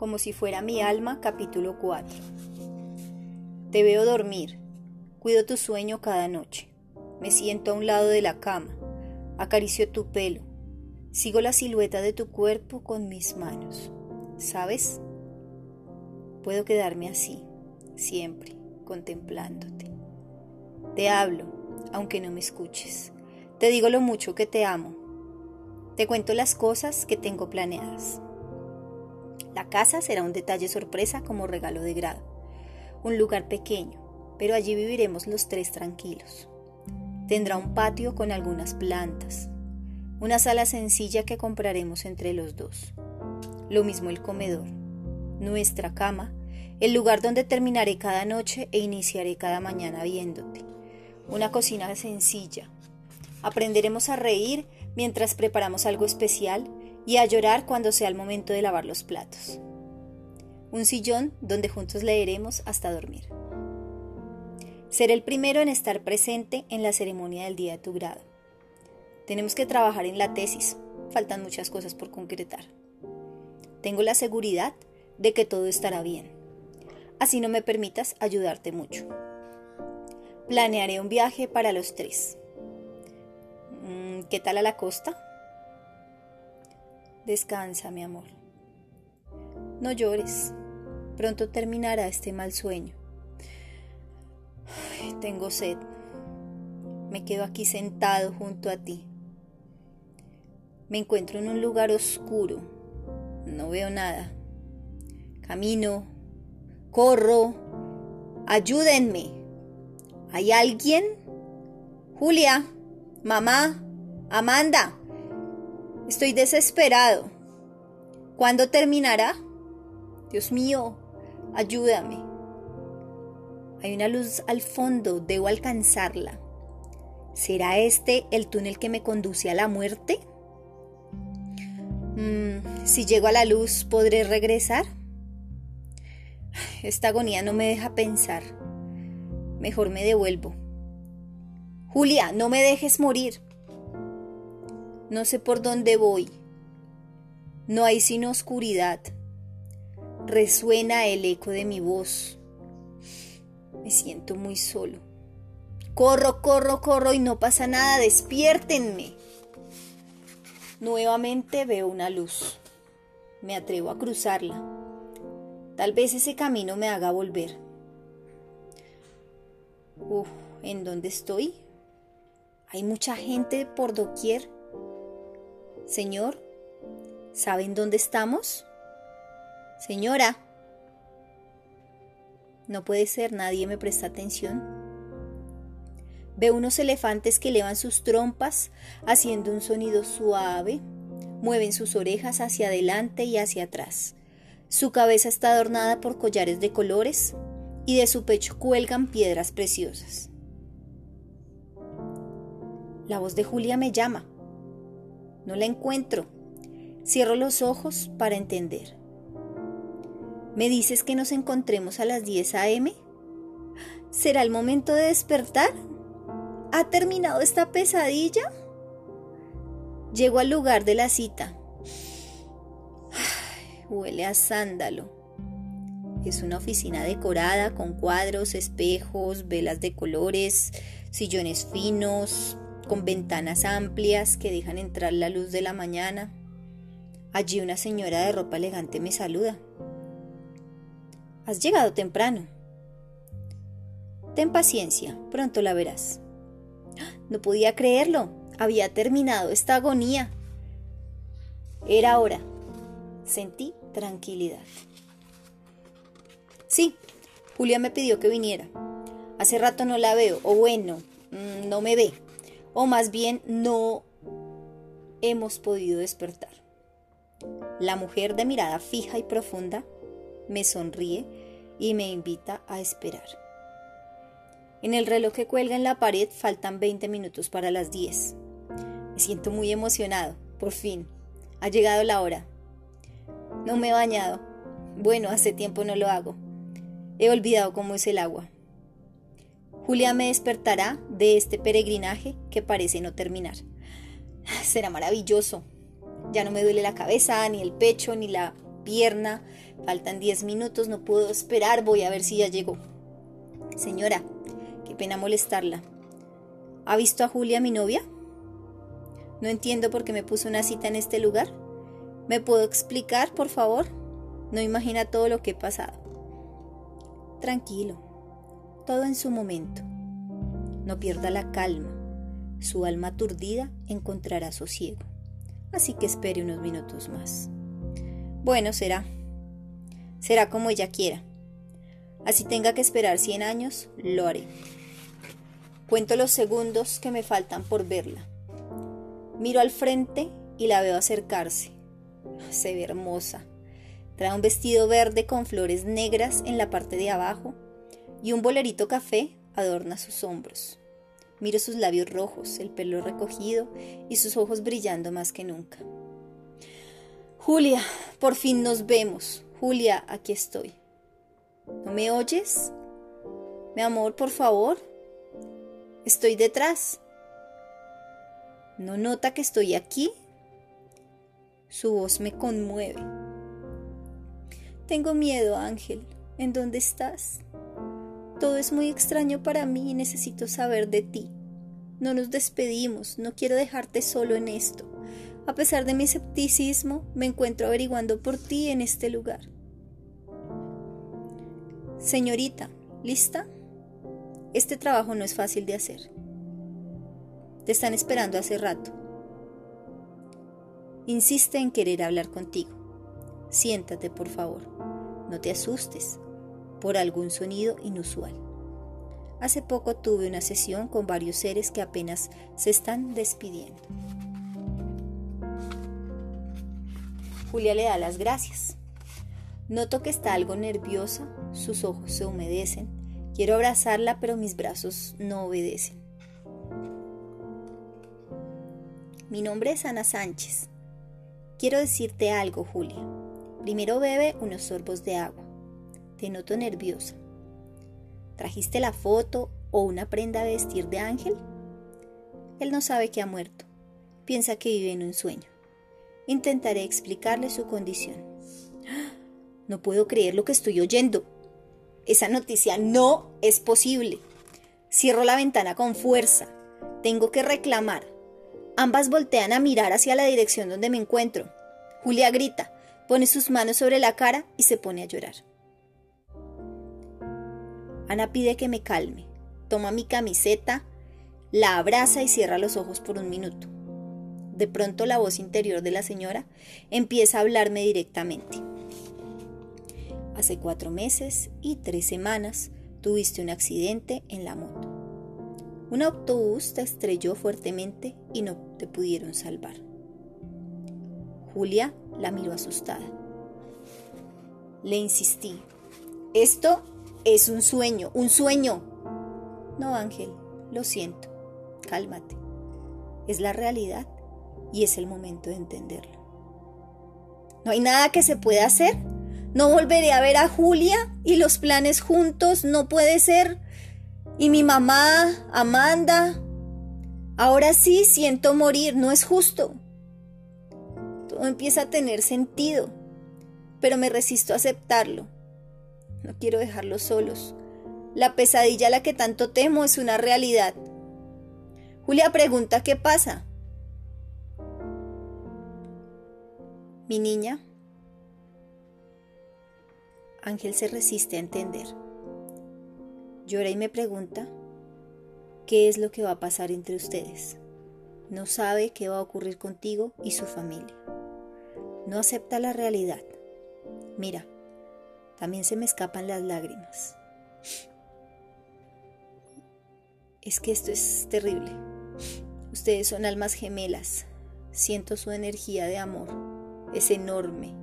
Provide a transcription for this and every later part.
como si fuera mi alma, capítulo 4. Te veo dormir, cuido tu sueño cada noche. Me siento a un lado de la cama, acaricio tu pelo, sigo la silueta de tu cuerpo con mis manos. ¿Sabes? Puedo quedarme así, siempre, contemplándote. Te hablo, aunque no me escuches. Te digo lo mucho que te amo. Te cuento las cosas que tengo planeadas. La casa será un detalle sorpresa como regalo de grado. Un lugar pequeño, pero allí viviremos los tres tranquilos. Tendrá un patio con algunas plantas. Una sala sencilla que compraremos entre los dos. Lo mismo el comedor. Nuestra cama. El lugar donde terminaré cada noche e iniciaré cada mañana viéndote. Una cocina sencilla, Aprenderemos a reír mientras preparamos algo especial y a llorar cuando sea el momento de lavar los platos. Un sillón donde juntos leeremos hasta dormir. Seré el primero en estar presente en la ceremonia del día de tu grado. Tenemos que trabajar en la tesis, faltan muchas cosas por concretar. Tengo la seguridad de que todo estará bien. Así no me permitas ayudarte mucho. Planearé un viaje para los tres. ¿Qué tal a la costa? Descansa, mi amor. No llores. Pronto terminará este mal sueño. tengo sed. Me quedo aquí sentado junto a ti. Me encuentro en un lugar oscuro. No veo nada. Camino. Corro. Ayúdenme. ¿Hay alguien? Julia. Mamá. Amanda, estoy desesperado. ¿Cuándo terminará? Dios mío, ayúdame. Hay una luz al fondo, debo alcanzarla. ¿Será este el túnel que me conduce a la muerte? Mm, si llego a la luz, ¿podré regresar? Esta agonía no me deja pensar. Mejor me devuelvo. Julia, no me dejes morir. No sé por dónde voy. No hay sino oscuridad. Resuena el eco de mi voz. Me siento muy solo. Corro, corro, corro y no pasa nada. Despiértenme. Nuevamente veo una luz. Me atrevo a cruzarla. Tal vez ese camino me haga volver. Uf, ¿en dónde estoy? Hay mucha gente por doquier. Señor, ¿saben dónde estamos? Señora. No puede ser, nadie me presta atención. Veo unos elefantes que elevan sus trompas haciendo un sonido suave, mueven sus orejas hacia adelante y hacia atrás. Su cabeza está adornada por collares de colores y de su pecho cuelgan piedras preciosas. La voz de Julia me llama. No la encuentro. Cierro los ojos para entender. ¿Me dices que nos encontremos a las 10 a.m.? ¿Será el momento de despertar? ¿Ha terminado esta pesadilla? Llego al lugar de la cita. huele a sándalo. Es una oficina decorada con cuadros, espejos, velas de colores, sillones finos, con ventanas amplias que dejan entrar la luz de la mañana. Allí una señora de ropa elegante me saluda. Has llegado temprano. Ten paciencia, pronto la verás. No podía creerlo, había terminado esta agonía. Era hora. Sentí tranquilidad. Sí, Julia me pidió que viniera. Hace rato no la veo, o bueno, mm, no me ve o más bien no hemos podido despertar. La mujer de mirada fija y profunda me sonríe y me invita a esperar. En el reloj que cuelga en la pared faltan 20 minutos para las 10. Me siento muy emocionado, por fin. Ha llegado la hora. No me he bañado. Bueno, hace tiempo no lo hago. He olvidado cómo es el agua. Julia me despertará de este peregrinaje que parece no terminar. Será maravilloso. Ya no me duele la cabeza, ni el pecho, ni la pierna. Faltan 10 minutos, no puedo esperar, voy a ver si ya llegó. Señora, qué pena molestarla. ¿Ha visto a Julia, mi novia? No entiendo por qué me puso una cita en este lugar. ¿Me puedo explicar, por favor? No imagina todo lo que he pasado. Tranquilo, todo en su momento. No pierda la calma. Su alma aturdida encontrará sosiego. Así que espere unos minutos más. Bueno, será. Será como ella quiera. Así tenga que esperar 100 años, lo haré. Cuento los segundos que me faltan por verla. Miro al frente y la veo acercarse. Se ve hermosa. Trae un vestido verde con flores negras en la parte de abajo y un bolerito café adorna sus hombros. Miro sus labios rojos, el pelo recogido y sus ojos brillando más que nunca. Julia, por fin nos vemos. Julia, aquí estoy. ¿No me oyes? Mi amor, por favor. Estoy detrás. ¿No nota que estoy aquí? Su voz me conmueve. Tengo miedo, Ángel. ¿En dónde estás? Todo es muy extraño para mí y necesito saber de ti. No nos despedimos, no quiero dejarte solo en esto. A pesar de mi escepticismo, me encuentro averiguando por ti en este lugar. Señorita, ¿lista? Este trabajo no es fácil de hacer. Te están esperando hace rato. Insiste en querer hablar contigo. Siéntate, por favor. No te asustes por algún sonido inusual. Hace poco tuve una sesión con varios seres que apenas se están despidiendo. Julia le da las gracias. Noto que está algo nerviosa, sus ojos se humedecen. Quiero abrazarla, pero mis brazos no obedecen. Mi nombre es Ana Sánchez. Quiero decirte algo, Julia. Primero bebe unos sorbos de agua. Te noto nerviosa. ¿Trajiste la foto o una prenda de vestir de Ángel? Él no sabe que ha muerto. Piensa que vive en un sueño. Intentaré explicarle su condición. No puedo creer lo que estoy oyendo. Esa noticia no es posible. Cierro la ventana con fuerza. Tengo que reclamar. Ambas voltean a mirar hacia la dirección donde me encuentro. Julia grita, pone sus manos sobre la cara y se pone a llorar. Ana pide que me calme, toma mi camiseta, la abraza y cierra los ojos por un minuto. De pronto la voz interior de la señora empieza a hablarme directamente. Hace cuatro meses y tres semanas tuviste un accidente en la moto. Un autobús te estrelló fuertemente y no te pudieron salvar. Julia la miró asustada. Le insistí. Esto es un sueño, un sueño. No, Ángel, lo siento. Cálmate. Es la realidad y es el momento de entenderlo. ¿No hay nada que se pueda hacer? ¿No volveré a ver a Julia y los planes juntos? No puede ser. ¿Y mi mamá, Amanda? Ahora sí siento morir, no es justo. Todo empieza a tener sentido, pero me resisto a aceptarlo. No quiero dejarlos solos. La pesadilla a la que tanto temo es una realidad. Julia pregunta qué pasa. Mi niña. Ángel se resiste a entender. Llora y me pregunta qué es lo que va a pasar entre ustedes. No sabe qué va a ocurrir contigo y su familia. No acepta la realidad. Mira, también se me escapan las lágrimas. Es que esto es terrible. Ustedes son almas gemelas. Siento su energía de amor. Es enorme.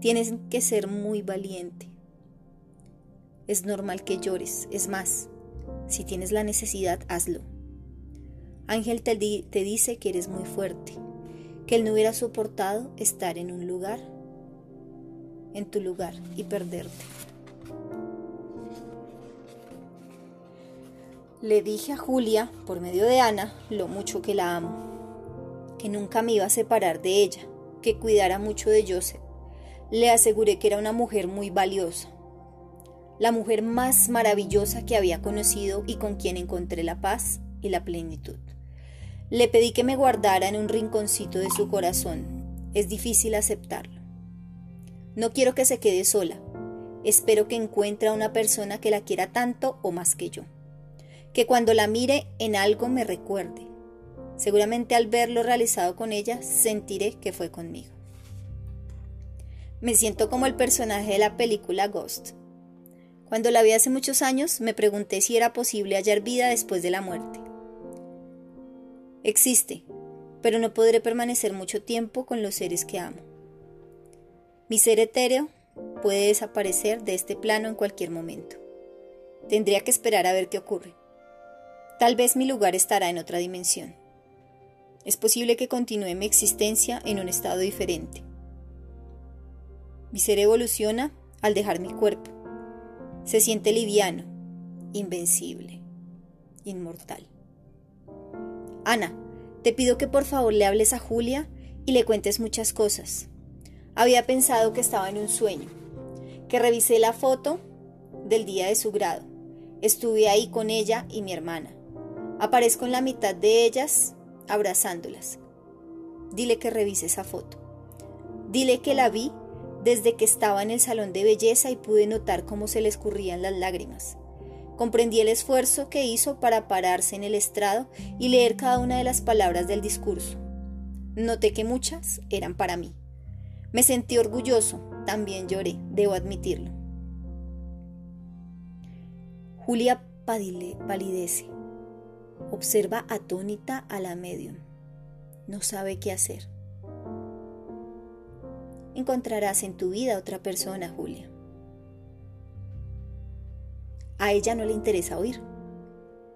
Tienes que ser muy valiente. Es normal que llores. Es más, si tienes la necesidad, hazlo. Ángel te, dice que eres muy fuerte, que él no hubiera soportado estar en un lugar en tu lugar y perderte. Le dije a Julia, por medio de Ana, lo mucho que la amo, que nunca me iba a separar de ella, que cuidara mucho de Joseph. Le aseguré que era una mujer muy valiosa, la mujer más maravillosa que había conocido y con quien encontré la paz y la plenitud. Le pedí que me guardara en un rinconcito de su corazón. Es difícil aceptarlo. No quiero que se quede sola. Espero que encuentre a una persona que la quiera tanto o más que yo. Que cuando la mire en algo me recuerde. Seguramente al verlo realizado con ella sentiré que fue conmigo. Me siento como el personaje de la película Ghost. Cuando la vi hace muchos años, me pregunté si era posible hallar vida después de la muerte. Existe, pero no podré permanecer mucho tiempo con los seres que amo. Mi ser etéreo puede desaparecer de este plano en cualquier momento. Tendría que esperar a ver qué ocurre. Tal vez mi lugar estará en otra dimensión. Es posible que continúe mi existencia en un estado diferente. Mi ser evoluciona al dejar mi cuerpo se siente liviano, invencible, inmortal. Ana, te pido que por favor le hables a Julia y le cuentes muchas cosas. Había pensado que estaba en un sueño, que revisé la foto del día de su grado. Estuve ahí con ella y mi hermana. Aparezco en la mitad de ellas abrazándolas. Dile que revise esa foto. Dile que la vi desde que estaba en el salón de belleza y pude notar cómo se le escurrían las lágrimas. Comprendí el esfuerzo que hizo para pararse en el estrado y leer cada una de las palabras del discurso. Noté que muchas eran para mí. Me sentí orgulloso, también lloré, debo admitirlo. Julia palidece. Observa atónita a la medium. No sabe qué hacer encontrarás en tu vida otra persona, Julia. A ella no le interesa oír,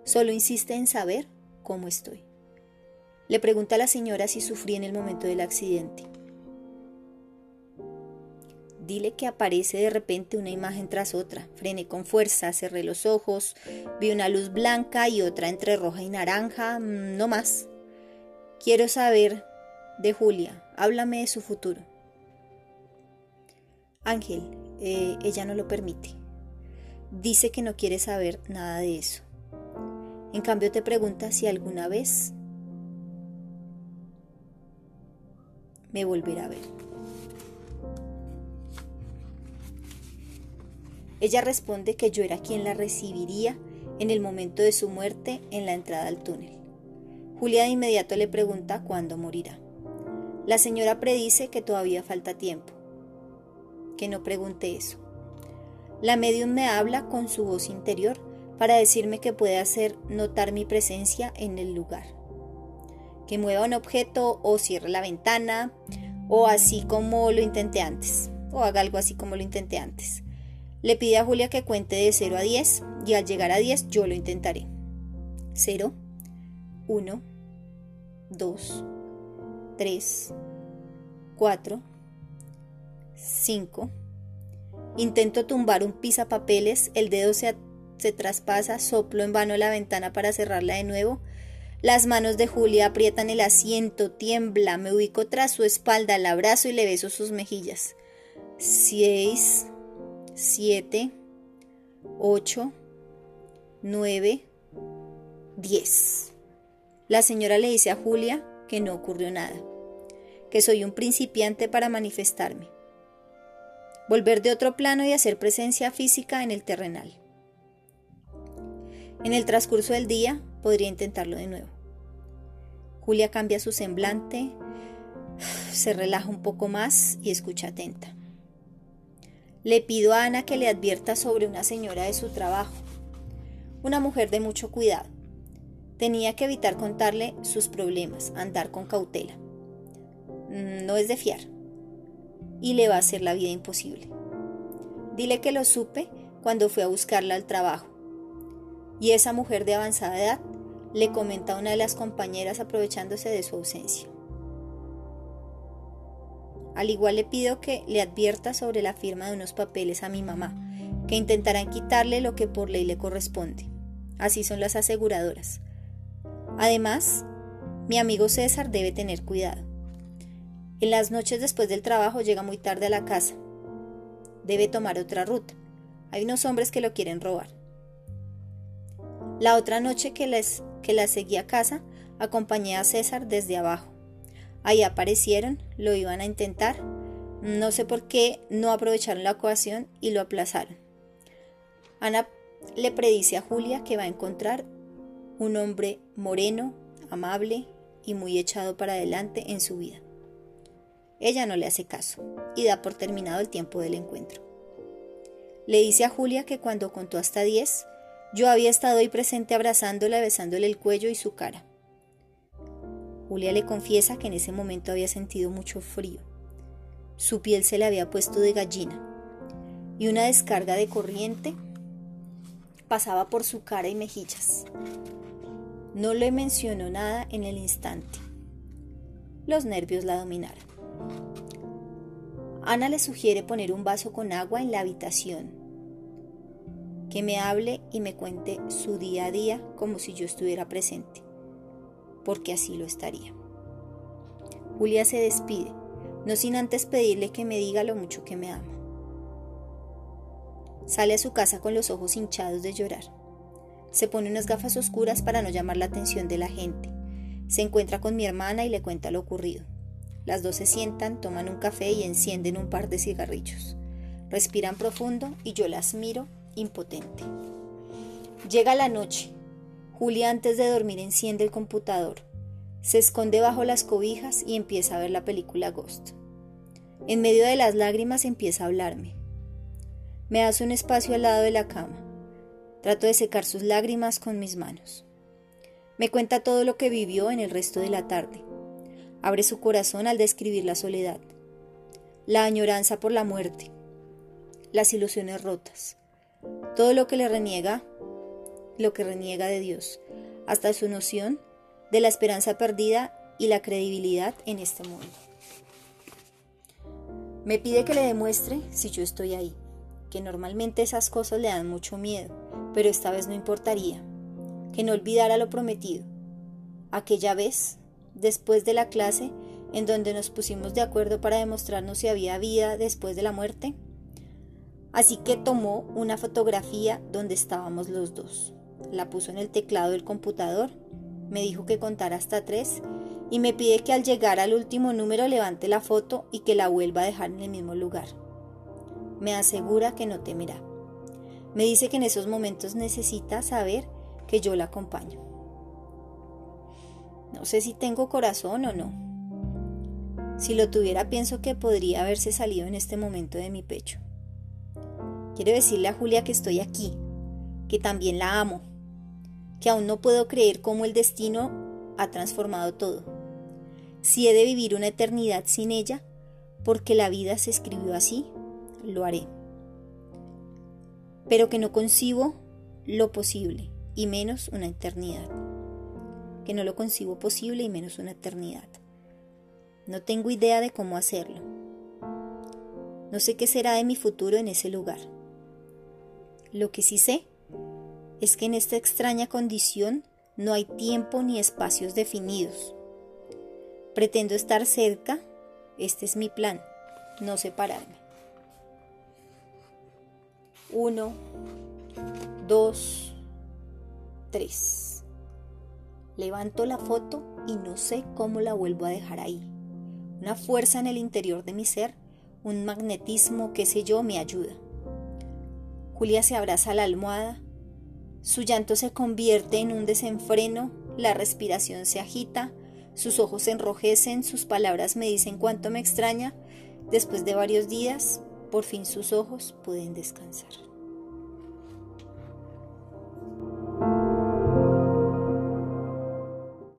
solo insiste en saber cómo estoy. Le pregunta a la señora si sufrí en el momento del accidente. Dile que aparece de repente una imagen tras otra. Frené con fuerza, cerré los ojos, vi una luz blanca y otra entre roja y naranja, mm, no más. Quiero saber de Julia, háblame de su futuro. Ángel, eh, ella no lo permite. Dice que no quiere saber nada de eso. En cambio te pregunta si alguna vez me volverá a ver. Ella responde que yo era quien la recibiría en el momento de su muerte en la entrada al túnel. Julia de inmediato le pregunta cuándo morirá. La señora predice que todavía falta tiempo que no pregunte eso. La medium me habla con su voz interior para decirme que puede hacer notar mi presencia en el lugar. Que mueva un objeto o cierre la ventana o así como lo intenté antes. O haga algo así como lo intenté antes. Le pide a Julia que cuente de 0 a 10 y al llegar a 10 yo lo intentaré. 0, 1, 2, 3, 4, 5. Intento tumbar un pisapapeles, el dedo se, se traspasa, soplo en vano la ventana para cerrarla de nuevo. Las manos de Julia aprietan el asiento, tiembla, me ubico tras su espalda, la abrazo y le beso sus mejillas. 6, 7, 8, 9, 10. La señora le dice a Julia que no ocurrió nada, que soy un principiante para manifestarme volver de otro plano y hacer presencia física en el terrenal. En el transcurso del día podría intentarlo de nuevo. Julia cambia su semblante, se relaja un poco más y escucha atenta. Le pido a Ana que le advierta sobre una señora de su trabajo, una mujer de mucho cuidado. Tenía que evitar contarle sus problemas, andar con cautela. Mm, no es de fiar y le va a hacer la vida imposible. Dile que lo supe cuando fue a buscarla al trabajo. Y esa mujer de avanzada edad le comenta a una de las compañeras aprovechándose de su ausencia. Al igual le pido que le advierta sobre la firma de unos papeles a mi mamá, que intentarán quitarle lo que por ley le corresponde. Así son las aseguradoras. Además, mi amigo César debe tener cuidado. En las noches después del trabajo llega muy tarde a la casa, Debe tomar otra ruta. Hay unos hombres que lo quieren robar. La otra noche que, les, que la seguí a casa, acompañé a César desde abajo. Ahí aparecieron, lo iban a intentar. No sé por qué no aprovecharon la ocasión y lo aplazaron. Ana le predice a Julia que va a encontrar un hombre moreno, amable y muy echado para adelante en su vida. Ella no le hace caso y da por terminado el tiempo del encuentro. Le dice a Julia que cuando contó hasta diez, yo había estado ahí presente abrazándola, besándole el cuello y su cara. Julia le confiesa que en ese momento había sentido mucho frío. Su piel se le había puesto de gallina y una descarga de corriente pasaba por su cara y mejillas. No le mencionó nada en el instante. Los nervios la dominaron. Ana le sugiere poner un vaso con agua en la habitación, que me hable y me cuente su día a día como si yo estuviera presente, porque así lo estaría. Julia se despide, no sin antes pedirle que me diga lo mucho que me ama. Sale a su casa con los ojos hinchados de llorar. Se pone unas gafas oscuras para no llamar la atención de la gente. Se encuentra con mi hermana y le cuenta lo ocurrido. Las dos se sientan, toman un café y encienden un par de cigarrillos. Respiran profundo y yo las miro impotente. Llega la noche. Julia antes de dormir enciende el computador. Se esconde bajo las cobijas y empieza a ver la película Ghost. En medio de las lágrimas empieza a hablarme. Me hace un espacio al lado de la cama. Trato de secar sus lágrimas con mis manos. Me cuenta todo lo que vivió en el resto de la tarde. Abre su corazón al describir la soledad, la añoranza por la muerte, las ilusiones rotas, todo lo que le reniega, lo que reniega de Dios, hasta su noción de la esperanza perdida y la credibilidad en este mundo. Me pide que le demuestre si yo estoy ahí que normalmente esas cosas le dan mucho miedo, pero esta vez no importaría, que no olvidara lo prometido. Aquella vez, después de la clase, en donde nos pusimos de acuerdo para demostrarnos si había vida después de la muerte. Así que tomó una fotografía donde estábamos los dos. La puso en el teclado del computador, me dijo que contara hasta tres y me pide que al llegar al último número levante la foto y que la vuelva a dejar en el mismo lugar me asegura que no temerá. Me dice que en esos momentos necesita saber que yo la acompaño. No sé si tengo corazón o no. Si lo tuviera pienso que podría haberse salido en este momento de mi pecho. Quiero decirle a Julia que estoy aquí, que también la amo, que aún no puedo creer cómo el destino ha transformado todo. Si he de vivir una eternidad sin ella, porque la vida se escribió así, lo haré. Pero que no concibo lo posible y menos una eternidad. Que no lo concibo posible y menos una eternidad. No tengo idea de cómo hacerlo. No sé qué será de mi futuro en ese lugar. Lo que sí sé es que en esta extraña condición no hay tiempo ni espacios definidos. Pretendo estar cerca, este es mi plan, no separarme. 1, 2, 3. Levanto la foto y no sé cómo la vuelvo a dejar ahí. Una fuerza en el interior de mi ser, un magnetismo, que sé yo, me ayuda. Julia se abraza a la almohada, su llanto se convierte en un desenfreno, la respiración se agita, sus ojos se enrojecen, sus palabras me dicen cuánto me extraña. Después de varios días, por fin sus ojos pueden descansar.